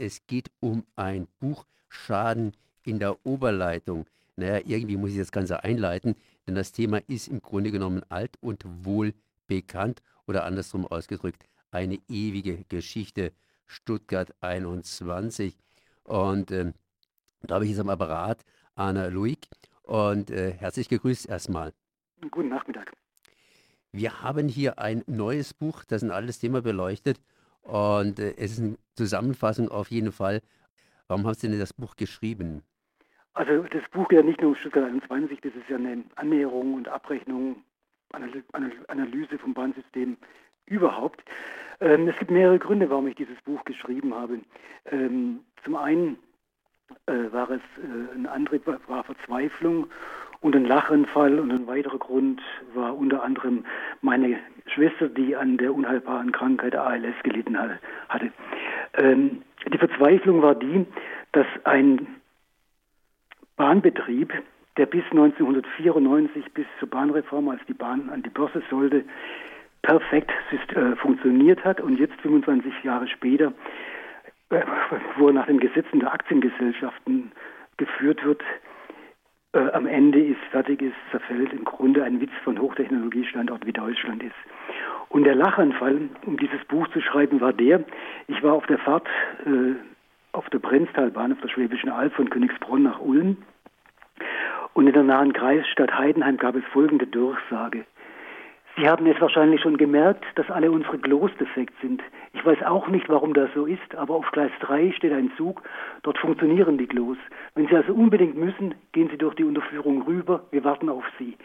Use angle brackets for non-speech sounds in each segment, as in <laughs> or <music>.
es geht um ein Buch Schaden in der Oberleitung. Naja, irgendwie muss ich das Ganze einleiten, denn das Thema ist im Grunde genommen alt und wohl bekannt oder andersrum ausgedrückt, eine ewige Geschichte. Stuttgart 21. Und äh, da habe ich jetzt am Apparat Anna Luig und äh, herzlich gegrüßt erstmal. Guten Nachmittag. Wir haben hier ein neues Buch, das ein altes Thema beleuchtet und äh, es ist eine Zusammenfassung auf jeden Fall. Warum haben Sie denn das Buch geschrieben? Also das Buch geht ja nicht nur um Stuttgart 21, das ist ja eine Annäherung und Abrechnung, Analyse vom Bahnsystem überhaupt. Ähm, es gibt mehrere Gründe, warum ich dieses Buch geschrieben habe. Ähm, zum einen äh, war es äh, ein Antrieb, war Verzweiflung und ein Lachanfall und ein weiterer Grund war unter anderem meine Schwester, die an der unheilbaren Krankheit ALS gelitten hatte. Ähm, die Verzweiflung war die, dass ein Bahnbetrieb, der bis 1994, bis zur Bahnreform, als die Bahn an die Börse sollte, perfekt äh, funktioniert hat und jetzt 25 Jahre später, wo er nach den Gesetzen der Aktiengesellschaften geführt wird, äh, am Ende ist, fertig ist, zerfällt, im Grunde ein Witz von Hochtechnologiestandort wie Deutschland ist. Und der Lachanfall, um dieses Buch zu schreiben, war der, ich war auf der Fahrt äh, auf der Brenztalbahn, auf der Schwäbischen Alb von Königsbronn nach Ulm. Und in der nahen Kreisstadt Heidenheim gab es folgende Durchsage. Sie haben es wahrscheinlich schon gemerkt, dass alle unsere Klos defekt sind. Ich weiß auch nicht, warum das so ist, aber auf Gleis 3 steht ein Zug, dort funktionieren die Klos. Wenn Sie also unbedingt müssen, gehen Sie durch die Unterführung rüber, wir warten auf Sie.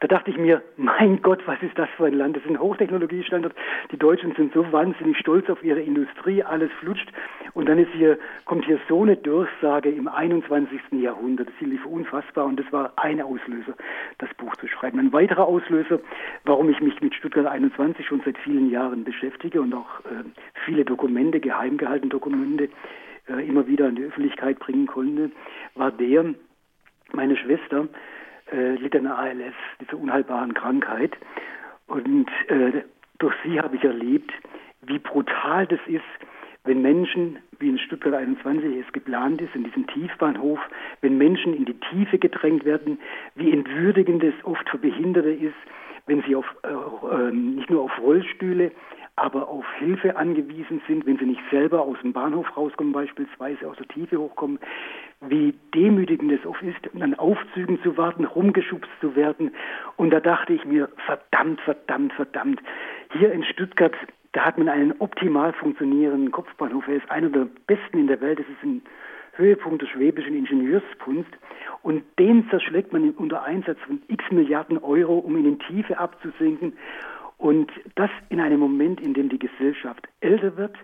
Da dachte ich mir, mein Gott, was ist das für ein Land? Das ist ein Hochtechnologiestandort. Die Deutschen sind so wahnsinnig stolz auf ihre Industrie, alles flutscht. Und dann ist hier, kommt hier so eine Durchsage im 21. Jahrhundert. Das ist unfassbar und das war ein Auslöser, das Buch zu schreiben. Ein weiterer Auslöser, warum ich mich mit Stuttgart 21 schon seit vielen Jahren beschäftige und auch äh, viele Dokumente, geheim gehaltene Dokumente, äh, immer wieder an die Öffentlichkeit bringen konnte, war der, meine Schwester, äh, litt an ALS, dieser unheilbaren Krankheit. Und äh, durch sie habe ich erlebt, wie brutal das ist, wenn Menschen, wie in Stuttgart 21 es geplant ist, in diesem Tiefbahnhof, wenn Menschen in die Tiefe gedrängt werden, wie entwürdigend es oft für Behinderte ist, wenn sie auf, äh, äh, nicht nur auf Rollstühle, aber auf Hilfe angewiesen sind, wenn sie nicht selber aus dem Bahnhof rauskommen, beispielsweise aus der Tiefe hochkommen, wie demütigend es oft ist, an Aufzügen zu warten, rumgeschubst zu werden. Und da dachte ich mir, verdammt, verdammt, verdammt, hier in Stuttgart, da hat man einen optimal funktionierenden Kopfbahnhof. Er ist einer der besten in der Welt. Es ist ein Höhepunkt der schwäbischen Ingenieurskunst. Und den zerschlägt man unter Einsatz von x Milliarden Euro, um ihn in Tiefe abzusinken. Und das in einem Moment, in dem die Gesellschaft älter wird,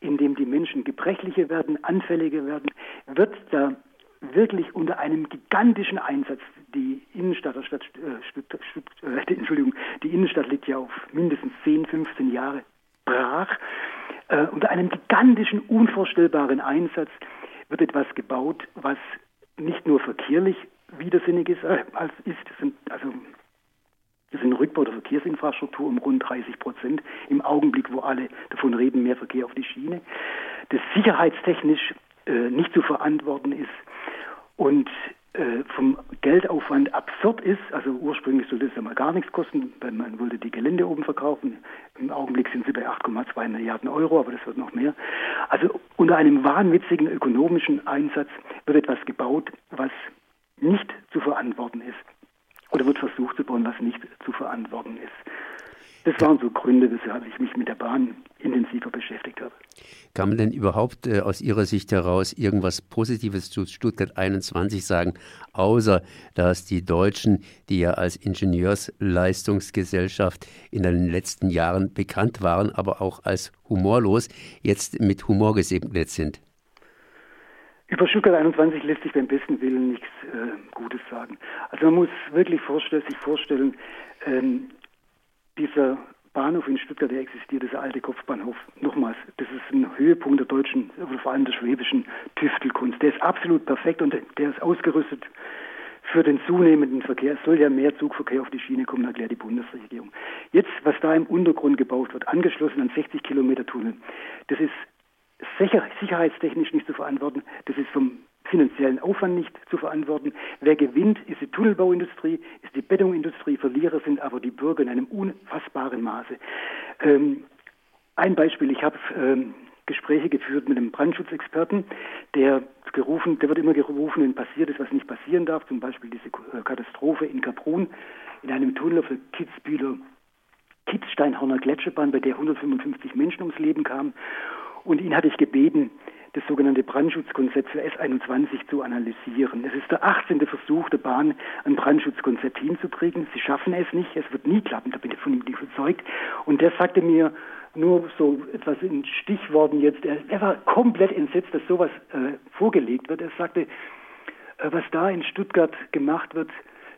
in dem die Menschen gebrechlicher werden, anfälliger werden, wird da wirklich unter einem gigantischen Einsatz die Innenstadt Stadt, äh, äh, <laughs> Entschuldigung, die Innenstadt liegt ja auf mindestens 10, 15 Jahre brach. Äh, unter einem gigantischen, unvorstellbaren Einsatz wird etwas gebaut, was nicht nur verkehrlich widersinnig ist, äh, als ist, sind also das ist ein Rückbau der Verkehrsinfrastruktur um rund 30 Prozent. Im Augenblick, wo alle davon reden, mehr Verkehr auf die Schiene. Das sicherheitstechnisch äh, nicht zu verantworten ist und äh, vom Geldaufwand absurd ist. Also ursprünglich sollte es ja mal gar nichts kosten, weil man wollte die Gelände oben verkaufen. Im Augenblick sind sie bei 8,2 Milliarden Euro, aber das wird noch mehr. Also unter einem wahnwitzigen ökonomischen Einsatz wird etwas gebaut, was nicht zu verantworten ist oder wird versucht zu bauen, was nicht zu verantworten ist. Das waren so Gründe, weshalb ich mich mit der Bahn intensiver beschäftigt habe. Kann man denn überhaupt äh, aus Ihrer Sicht heraus irgendwas Positives zu Stuttgart 21 sagen, außer dass die Deutschen, die ja als Ingenieursleistungsgesellschaft in den letzten Jahren bekannt waren, aber auch als humorlos, jetzt mit Humor gesegnet sind? Über Stuttgart 21 lässt sich beim besten Willen nichts äh, sagen. Also man muss wirklich vorstellen, sich vorstellen, ähm, dieser Bahnhof in Stuttgart, der existiert, dieser alte Kopfbahnhof, nochmals, das ist ein Höhepunkt der deutschen, vor allem der schwäbischen Tüftelkunst. Der ist absolut perfekt und der ist ausgerüstet für den zunehmenden Verkehr. Es soll ja mehr Zugverkehr auf die Schiene kommen, erklärt die Bundesregierung. Jetzt, was da im Untergrund gebaut wird, angeschlossen an 60 Kilometer Tunnel, das ist sicherheitstechnisch nicht zu verantworten, das ist vom finanziellen Aufwand nicht zu verantworten. Wer gewinnt, ist die Tunnelbauindustrie, ist die Betonindustrie, Verlierer sind aber die Bürger in einem unfassbaren Maße. Ähm, ein Beispiel, ich habe ähm, Gespräche geführt mit einem Brandschutzexperten, der gerufen, der wird immer gerufen, wenn passiert ist, was nicht passieren darf, zum Beispiel diese äh, Katastrophe in Kaprun, in einem Tunnel auf der Kitzbühler Kitzsteinhorner Gletscherbahn, bei der 155 Menschen ums Leben kamen. Und ihn hatte ich gebeten, das sogenannte Brandschutzkonzept für S21 zu analysieren. Es ist der 18. Versuch der Bahn, ein Brandschutzkonzept hinzukriegen. Sie schaffen es nicht, es wird nie klappen, da bin ich von ihm überzeugt. Und der sagte mir nur so etwas in Stichworten jetzt, er, war komplett entsetzt, dass sowas äh, vorgelegt wird. Er sagte, äh, was da in Stuttgart gemacht wird,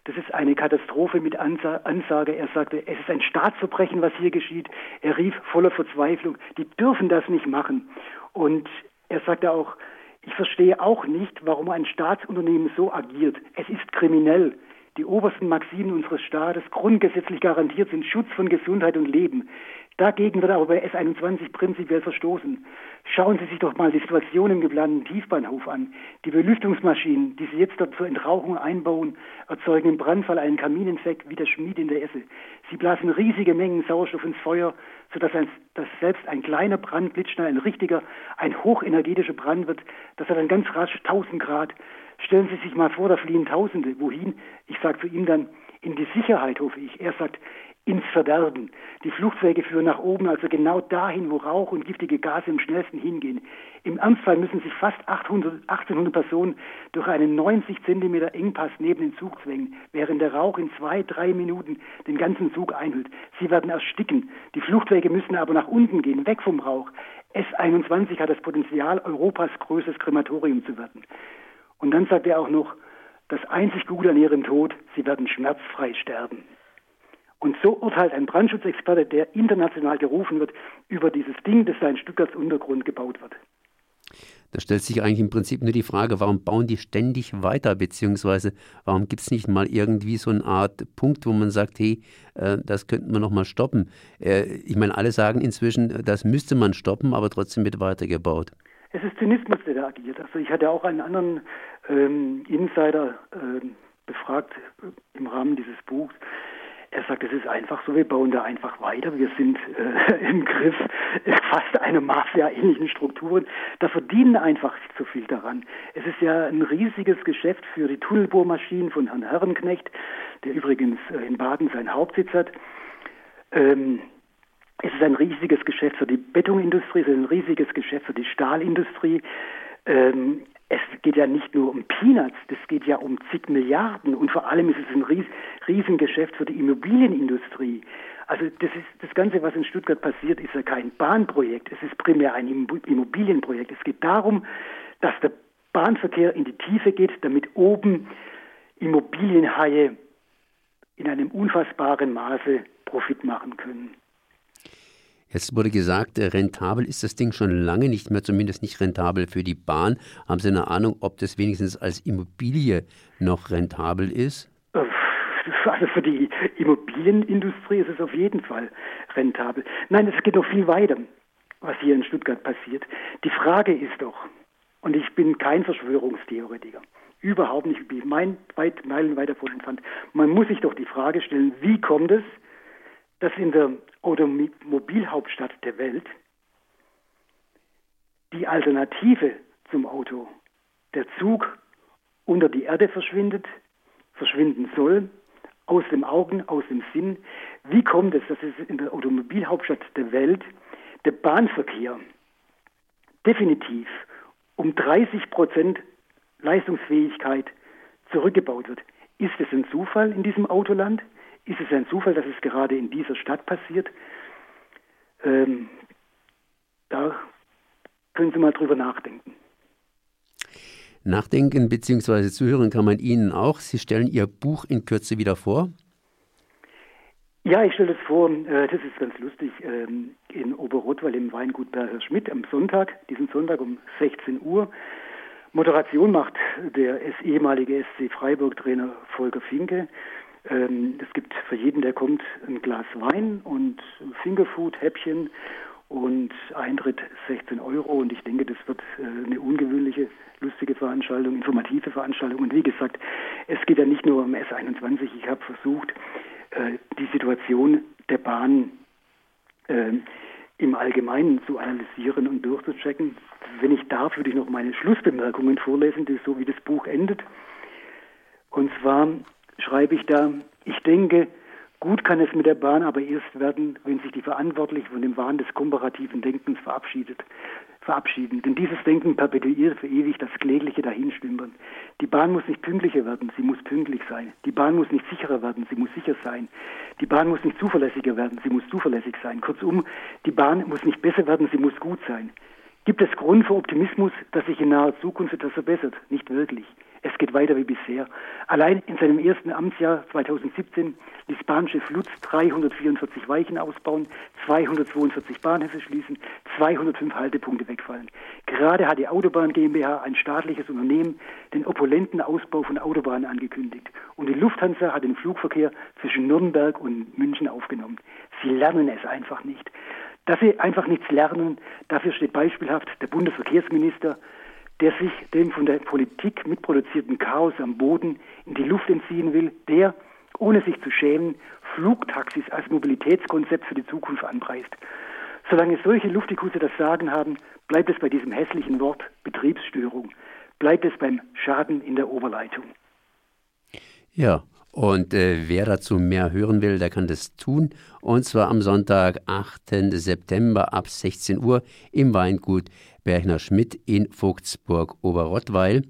das ist eine Katastrophe mit Ansage. Er sagte, es ist ein Staatsverbrechen, was hier geschieht. Er rief voller Verzweiflung, die dürfen das nicht machen. Und er sagte auch, ich verstehe auch nicht, warum ein Staatsunternehmen so agiert. Es ist kriminell. Die obersten Maximen unseres Staates, grundgesetzlich garantiert, sind Schutz von Gesundheit und Leben. Dagegen wird aber bei S21 prinzipiell verstoßen. Schauen Sie sich doch mal die Situation im geplanten Tiefbahnhof an. Die Belüftungsmaschinen, die Sie jetzt dort zur Entrauchung einbauen, erzeugen im Brandfall einen Kamineffekt wie der Schmied in der Esse. Sie blasen riesige Mengen Sauerstoff ins Feuer, sodass ein, dass selbst ein kleiner Brand blitzschnell ein richtiger, ein hochenergetischer Brand wird. Das hat dann ganz rasch 1000 Grad. Stellen Sie sich mal vor, da fliehen Tausende. Wohin? Ich sage zu ihm dann, in die Sicherheit, hoffe ich. Er sagt, ins Verderben. Die Fluchtwege führen nach oben, also genau dahin, wo Rauch und giftige Gase am schnellsten hingehen. Im Ernstfall müssen sich fast 800, 1800 Personen durch einen 90 Zentimeter Engpass neben den Zug zwängen, während der Rauch in zwei, drei Minuten den ganzen Zug einhüllt. Sie werden ersticken. Die Fluchtwege müssen aber nach unten gehen, weg vom Rauch. S21 hat das Potenzial, Europas größtes Krematorium zu werden. Und dann sagt er auch noch, das einzig Gute an ihrem Tod, sie werden schmerzfrei sterben. Und so urteilt ein Brandschutzexperte, der international gerufen wird, über dieses Ding, das da in Stuttgarts Untergrund gebaut wird. Da stellt sich eigentlich im Prinzip nur die Frage, warum bauen die ständig weiter, beziehungsweise warum gibt es nicht mal irgendwie so eine Art Punkt, wo man sagt, hey, äh, das könnten wir noch mal stoppen. Äh, ich meine, alle sagen inzwischen, das müsste man stoppen, aber trotzdem wird weitergebaut. Es ist Zynismus, der da agiert. Also ich hatte auch einen anderen ähm, Insider äh, befragt äh, im Rahmen dieses Buchs, er sagt, es ist einfach so, wir bauen da einfach weiter. Wir sind äh, <laughs> im Griff fast eine Mafia-ähnlichen Strukturen. Da verdienen einfach nicht so viel daran. Es ist ja ein riesiges Geschäft für die Tunnelbohrmaschinen von Herrn Herrenknecht, der übrigens äh, in Baden seinen Hauptsitz hat. Ähm, es ist ein riesiges Geschäft für die Betonindustrie, es ist ein riesiges Geschäft für die Stahlindustrie. Ähm, es geht ja nicht nur um Peanuts, das geht ja um zig Milliarden und vor allem ist es ein Ries Riesengeschäft für die Immobilienindustrie. Also das ist das Ganze, was in Stuttgart passiert, ist ja kein Bahnprojekt, es ist primär ein Immobilienprojekt. Es geht darum, dass der Bahnverkehr in die Tiefe geht, damit oben Immobilienhaie in einem unfassbaren Maße Profit machen können. Jetzt wurde gesagt, äh, rentabel ist das Ding schon lange nicht mehr, zumindest nicht rentabel für die Bahn. Haben Sie eine Ahnung, ob das wenigstens als Immobilie noch rentabel ist? Also für die Immobilienindustrie ist es auf jeden Fall rentabel. Nein, es geht noch viel weiter, was hier in Stuttgart passiert. Die Frage ist doch, und ich bin kein Verschwörungstheoretiker, überhaupt nicht, ich bin mein, weit, meilenweit davon entfernt. Man muss sich doch die Frage stellen, wie kommt es, dass in der Automobilhauptstadt der Welt die Alternative zum Auto, der Zug, unter die Erde verschwindet, verschwinden soll, aus dem Augen, aus dem Sinn. Wie kommt es, dass es in der Automobilhauptstadt der Welt der Bahnverkehr definitiv um 30 Prozent Leistungsfähigkeit zurückgebaut wird? Ist es ein Zufall in diesem Autoland? Ist es ein Zufall, dass es gerade in dieser Stadt passiert? Ähm, da können Sie mal drüber nachdenken. Nachdenken bzw. zuhören kann man Ihnen auch. Sie stellen Ihr Buch in Kürze wieder vor. Ja, ich stelle es vor, äh, das ist ganz lustig, ähm, in Oberrottweil im Weingut Berger Schmidt am Sonntag, diesen Sonntag um 16 Uhr. Moderation macht der ehemalige SC Freiburg-Trainer Volker Finke. Ähm, es gibt für jeden, der kommt, ein Glas Wein und Fingerfood, Häppchen und Eintritt 16 Euro und ich denke, das wird äh, eine ungewöhnliche, lustige Veranstaltung, informative Veranstaltung und wie gesagt, es geht ja nicht nur um S21, ich habe versucht, äh, die Situation der Bahn äh, im Allgemeinen zu analysieren und durchzuchecken. Wenn ich darf, würde ich noch meine Schlussbemerkungen vorlesen, die so wie das Buch endet. Und zwar schreibe ich da, ich denke, gut kann es mit der Bahn aber erst werden, wenn sich die Verantwortlichen von dem Wahn des komparativen Denkens verabschiedet verabschieden. Denn dieses Denken perpetuiert für ewig das klägliche Dahinstümpern. Die Bahn muss nicht pünktlicher werden, sie muss pünktlich sein. Die Bahn muss nicht sicherer werden, sie muss sicher sein. Die Bahn muss nicht zuverlässiger werden, sie muss zuverlässig sein. Kurzum, die Bahn muss nicht besser werden, sie muss gut sein. Gibt es Grund für Optimismus, dass sich in naher Zukunft etwas verbessert? Nicht wirklich. Es geht weiter wie bisher. Allein in seinem ersten Amtsjahr 2017 ließ Bahnchef Lutz 344 Weichen ausbauen, 242 Bahnhöfe schließen, 205 Haltepunkte wegfallen. Gerade hat die Autobahn GmbH, ein staatliches Unternehmen, den opulenten Ausbau von Autobahnen angekündigt. Und die Lufthansa hat den Flugverkehr zwischen Nürnberg und München aufgenommen. Sie lernen es einfach nicht. Dass sie einfach nichts lernen, dafür steht beispielhaft der Bundesverkehrsminister, der sich dem von der Politik mitproduzierten Chaos am Boden in die Luft entziehen will, der, ohne sich zu schämen, Flugtaxis als Mobilitätskonzept für die Zukunft anpreist. Solange solche Luftikusse das Sagen haben, bleibt es bei diesem hässlichen Wort Betriebsstörung, bleibt es beim Schaden in der Oberleitung. Ja, und äh, wer dazu mehr hören will, der kann das tun. Und zwar am Sonntag, 8. September ab 16 Uhr im Weingut Berchner Schmidt in Vogtsburg Oberrottweil.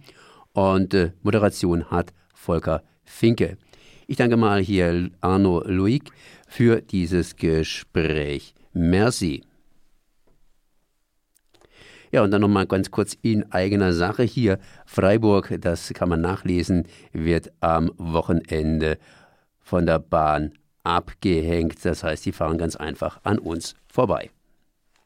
Und äh, Moderation hat Volker Finke. Ich danke mal hier Arno Luig für dieses Gespräch. Merci. Ja, und dann nochmal ganz kurz in eigener Sache hier. Freiburg, das kann man nachlesen, wird am Wochenende von der Bahn abgehängt. Das heißt, die fahren ganz einfach an uns vorbei.